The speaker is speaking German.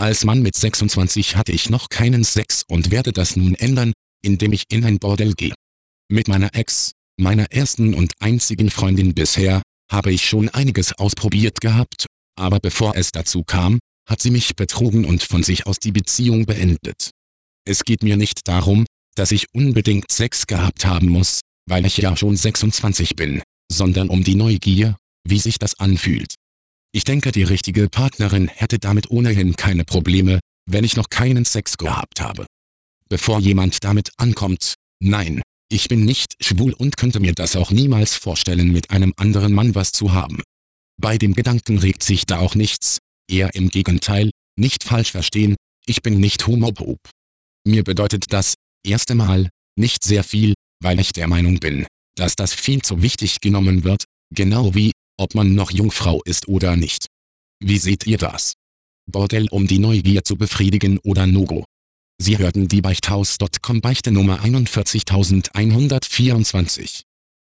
Als Mann mit 26 hatte ich noch keinen Sex und werde das nun ändern, indem ich in ein Bordell gehe. Mit meiner Ex, meiner ersten und einzigen Freundin bisher, habe ich schon einiges ausprobiert gehabt, aber bevor es dazu kam, hat sie mich betrogen und von sich aus die Beziehung beendet. Es geht mir nicht darum, dass ich unbedingt Sex gehabt haben muss, weil ich ja schon 26 bin, sondern um die Neugier, wie sich das anfühlt. Ich denke die richtige Partnerin hätte damit ohnehin keine Probleme, wenn ich noch keinen Sex gehabt habe. Bevor jemand damit ankommt, nein, ich bin nicht schwul und könnte mir das auch niemals vorstellen mit einem anderen Mann was zu haben. Bei dem Gedanken regt sich da auch nichts, eher im Gegenteil, nicht falsch verstehen, ich bin nicht homophob. Mir bedeutet das, erste Mal, nicht sehr viel, weil ich der Meinung bin, dass das viel zu wichtig genommen wird, genau wie, ob man noch Jungfrau ist oder nicht. Wie seht ihr das? Bordell um die Neugier zu befriedigen oder No-Go? Sie hörten die Beichthaus.com Beichte Nummer 41124.